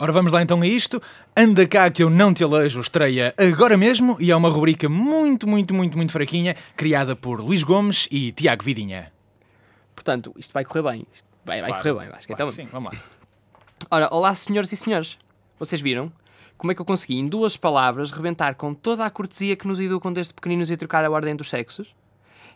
Ora, vamos lá então a isto. Anda cá que eu não te alejo estreia agora mesmo e é uma rubrica muito, muito, muito, muito fraquinha, criada por Luís Gomes e Tiago Vidinha. Portanto, isto vai correr bem. Isto vai, vai Claro, correr bem, acho que Claro, então. sim, vamos lá. Ora, olá senhores e senhores. Vocês viram? Como é que eu consegui, em duas palavras, rebentar com toda a cortesia que nos educam desde pequeninos e trocar a ordem dos sexos?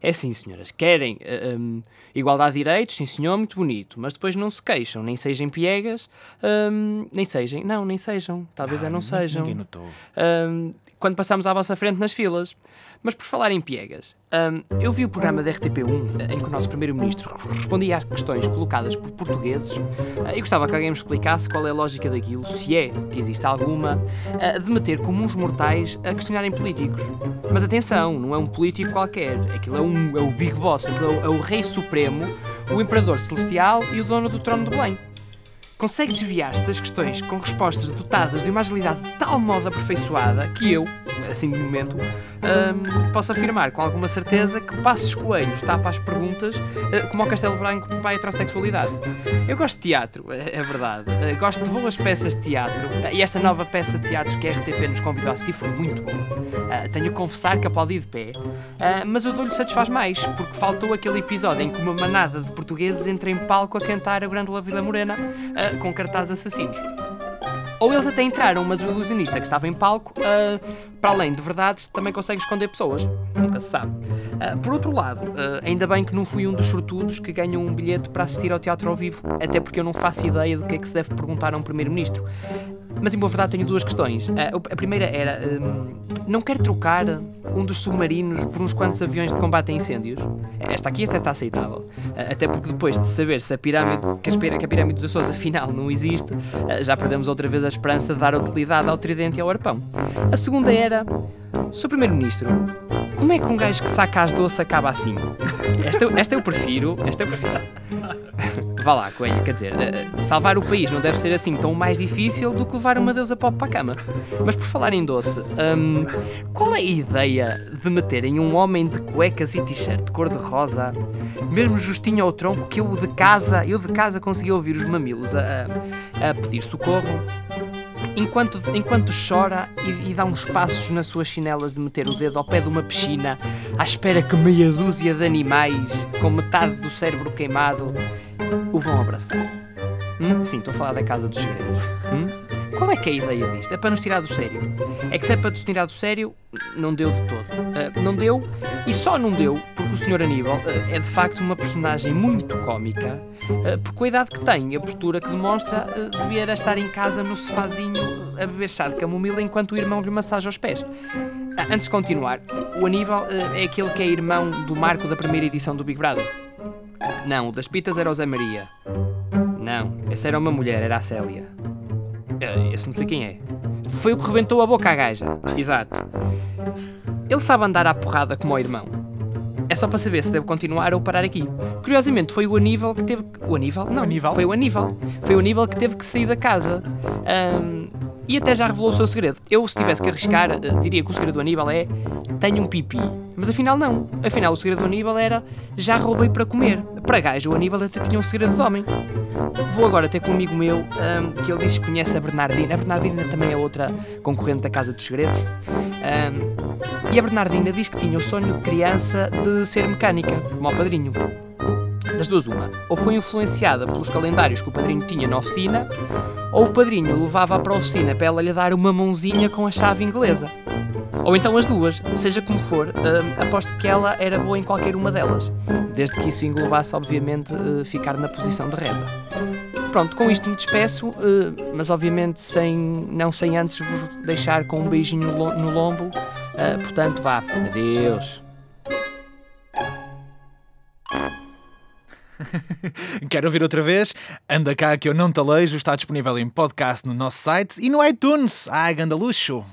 É assim, senhoras, querem eh, hum, igualdade de direitos, sim senhor, muito bonito, mas depois não se queixam, nem sejam piegas, hum, nem sejam, não, nem sejam, talvez é não sejam. Ninguém notou. Hum, quando passamos à vossa frente nas filas. Mas por falar em piegas, hum, eu vi o programa da RTP1 em que o nosso Primeiro-Ministro respondia às questões colocadas por portugueses eh, e gostava que alguém me explicasse qual é a lógica daquilo, se é que existe alguma, eh, de meter comuns mortais a questionarem políticos. Mas atenção, não é um político qualquer, aquilo é, um, é o Big Boss, aquilo é o, é o Rei Supremo, o Imperador Celestial e o dono do trono de Belém consegue desviar-se das questões com respostas dotadas de uma agilidade de tal modo aperfeiçoada que eu, assim de momento, hum, posso afirmar com alguma certeza que Passos Coelho está para as perguntas eh, como ao Castelo Branco para a heterossexualidade. Eu gosto de teatro, é é verdade. Eh, Gosto de boas peças de teatro eh, e esta nova peça de teatro que a RTP nos convidou a assistir foi muito boa. Tenho que confessar que aplaudi de pé, mas o dou-lhe satisfaz mais, porque faltou aquele episódio em que uma manada de portugueses entra em palco a cantar a Grande Vila Morena com cartazes assassinos. Ou eles até entraram, mas o ilusionista que estava em palco, ah, para além de verdades, também consegue esconder pessoas. Nunca se sabe. Ah, por outro lado, ah, ainda bem que não fui um dos sortudos que ganham um bilhete para assistir ao teatro ao vivo, até porque eu não faço ideia do que é que se deve perguntar a um primeiro-ministro. Mas em boa verdade tenho duas questões. A primeira era: hum, não quero trocar um dos submarinos por uns quantos aviões de combate a incêndios? Esta aqui esta está aceitável. Ah, até porque depois de saber se a pirâmide, que a, pirâmide dos Açores afinal não existe, ah, já perdemos outra vez a esperança de dar utilidade ao tridente e ao arpão. A segunda era: Sr. Primeiro-Ministro, como é que um gajo que saca as doces acaba assim? Esta, eu- esta eu prefiro, esta eu prefiro. Vá lá, Coelho, quer dizer, eh, salvar o país não deve ser assim tão mais difícil do que levar uma deusa pop para a cama. Mas por falar em doce, hum, qual é a ideia de meterem um homem de cuecas e t-shirt de cor-de-rosa, mesmo justinho ao tronco, que eu de casa, eu de casa consegui ouvir os mamilos a, a- a pedir socorro? Enquanto, enquanto chora e, e dá uns passos nas suas chinelas de meter o dedo ao pé de uma piscina, à espera que meia dúzia de animais, com metade do cérebro queimado, o vão abraçar. Hum? Sim, estou a falar da Casa dos Segredos. Hum? Qual é que é a ideia disto? É para nos tirar do sério. É que se é para nos tirar do sério, não deu de todo. Ah, não deu, e só não deu porque o Sr. Aníbal ah, é de facto uma personagem muito cómica, ah, porque a idade que tem e a postura que demonstra, ah, devia estar em casa no sofazinho a beber chá de camomila enquanto o irmão lhe massaja os pés. Antes de continuar, o Aníbal é aquele que é irmão do Marco da primeira edição do Big Brother. Não, o das pitas era o Zé Maria. Não, essa era uma mulher, era a Célia. Eh, Esse não sei quem é. Foi o que rebentou a boca à gaja. Exato. Ele sabe andar à porrada como o irmão. É só para saber se devo continuar ou parar aqui. Curiosamente, foi o Aníbal que teve. O Aníbal? Não, Aníbal? foi o Aníbal. Foi o Aníbal que teve que sair da casa. Ahm, e até já revelou o seu segredo. Eu, se tivesse que arriscar, eh, diria que o segredo do Aníbal é tenho um pipi. Mas afinal não. Afinal o segredo do Aníbal era já roubei para comer. Para gajo, o Aníbal até tinha um segredo de homem. Vou agora ter com um amigo meu ahm, que ele diz que conhece a Bernardina. A Bernardina também é outra concorrente da Casa dos Segredos. Ahm, e a Bernardina diz que tinha o sonho de criança de ser mecânica, como ao padrinho. Das duas, uma. Ou foi influenciada pelos calendários que o padrinho tinha na oficina, ou o padrinho levava-a para a oficina para ela lhe dar uma mãozinha com a chave inglesa. Ou então as duas, seja como for, hum, aposto que ela era boa em qualquer uma delas, desde que isso englobasse, obviamente, eh, ficar na posição de reza. Pronto, com isto me despeço, eh, mas obviamente sem, não sem antes vos deixar com um beijinho no lombo. eh, portanto, vá, adeus. Quero ouvir outra vez? Anda cá que eu não te alejo, está disponível em podcast no nosso site e no iTunes. Ai, ganda luxo!